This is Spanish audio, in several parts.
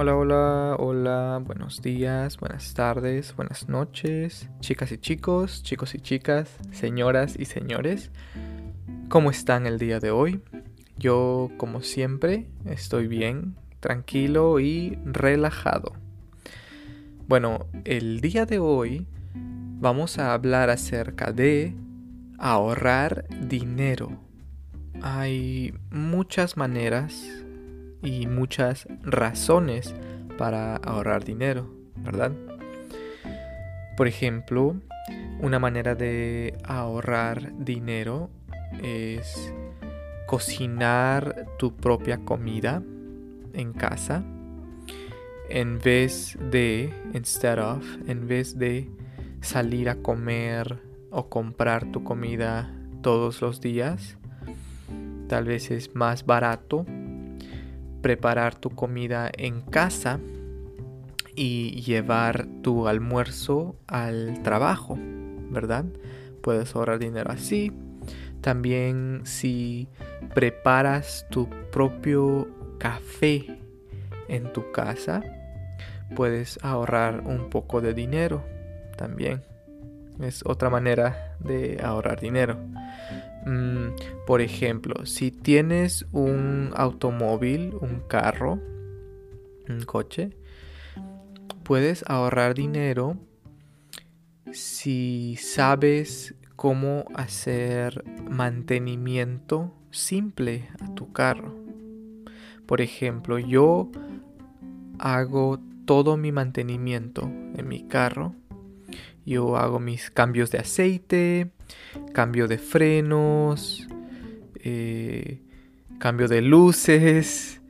Hola, hola, hola, buenos días, buenas tardes, buenas noches, chicas y chicos, chicos y chicas, señoras y señores. ¿Cómo están el día de hoy? Yo, como siempre, estoy bien, tranquilo y relajado. Bueno, el día de hoy vamos a hablar acerca de ahorrar dinero. Hay muchas maneras y muchas razones para ahorrar dinero, ¿verdad? Por ejemplo, una manera de ahorrar dinero es cocinar tu propia comida en casa en vez de, instead of, en vez de salir a comer o comprar tu comida todos los días. Tal vez es más barato preparar tu comida en casa y llevar tu almuerzo al trabajo, ¿verdad? Puedes ahorrar dinero así. También si preparas tu propio café en tu casa, puedes ahorrar un poco de dinero también. Es otra manera de ahorrar dinero. Mm, por ejemplo, si tienes un automóvil, un carro, un coche, puedes ahorrar dinero si sabes cómo hacer mantenimiento simple a tu carro. Por ejemplo, yo hago todo mi mantenimiento en mi carro. Yo hago mis cambios de aceite, cambio de frenos, eh, cambio de luces,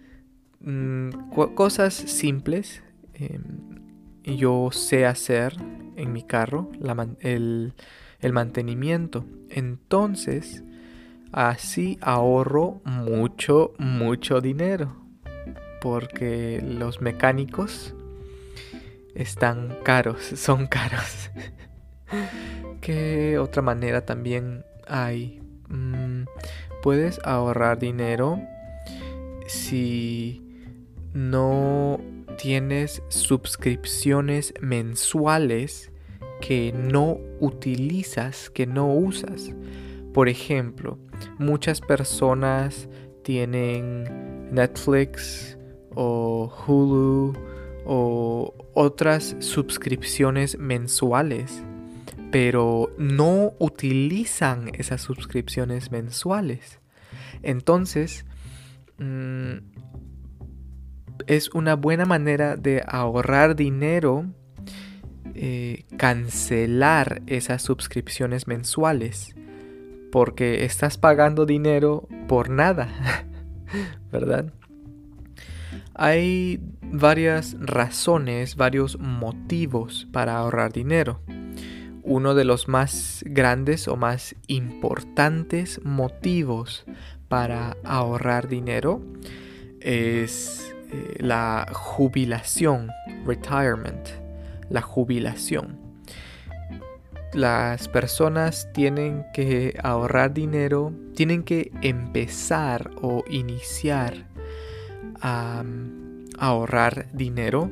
mm, cosas simples. Em, yo sé hacer en mi carro el, el mantenimiento. Entonces, así ahorro mucho, mucho dinero. Porque los mecánicos están caros, son caros. ¿Qué otra manera también hay? Mm, puedes ahorrar dinero si no tienes suscripciones mensuales que no utilizas, que no usas. Por ejemplo, muchas personas tienen Netflix o Hulu o otras suscripciones mensuales pero no utilizan esas suscripciones mensuales. Entonces, mm, es una buena manera de ahorrar dinero eh, cancelar esas suscripciones mensuales porque estás pagando dinero por nada, ¿verdad? Hay varias razones, varios motivos para ahorrar dinero uno de los más grandes o más importantes motivos para ahorrar dinero es eh, la jubilación, retirement, la jubilación. Las personas tienen que ahorrar dinero, tienen que empezar o iniciar a ahorrar dinero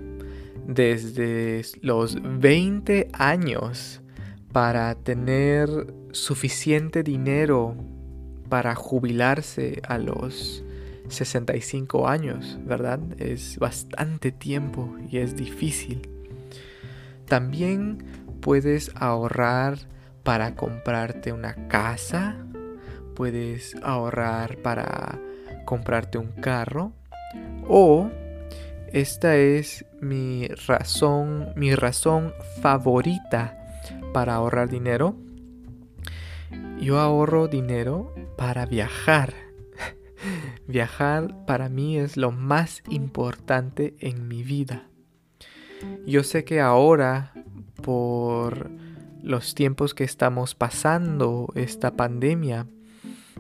desde los 20 años para tener suficiente dinero para jubilarse a los 65 años, ¿verdad? Es bastante tiempo y es difícil. También puedes ahorrar para comprarte una casa, puedes ahorrar para comprarte un carro o esta es mi razón, mi razón favorita para ahorrar dinero. Yo ahorro dinero para viajar. viajar para mí es lo más importante en mi vida. Yo sé que ahora, por los tiempos que estamos pasando, esta pandemia,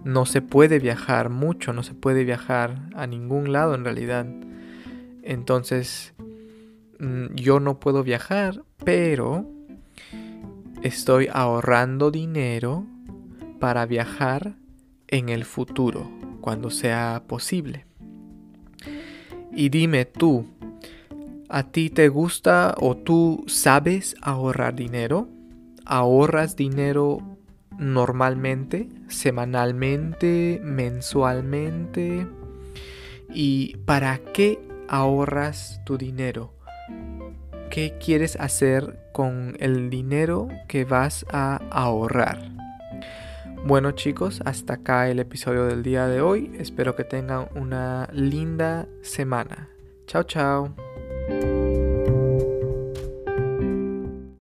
no se puede viajar mucho, no se puede viajar a ningún lado en realidad. Entonces, mm, yo no puedo viajar, pero estoy ahorrando dinero para viajar en el futuro, cuando sea posible. Y dime tú, ¿A ti te gusta o tú sabes ahorrar dinero? ¿Ahorras dinero normalmente, semanalmente, mensualmente? ¿Y para qué ahorras tu dinero? ¿Qué quieres hacer con el dinero que vas a ahorrar? Bueno chicos, hasta acá el episodio del día de hoy. Espero que tengan una linda semana. Chao, chao.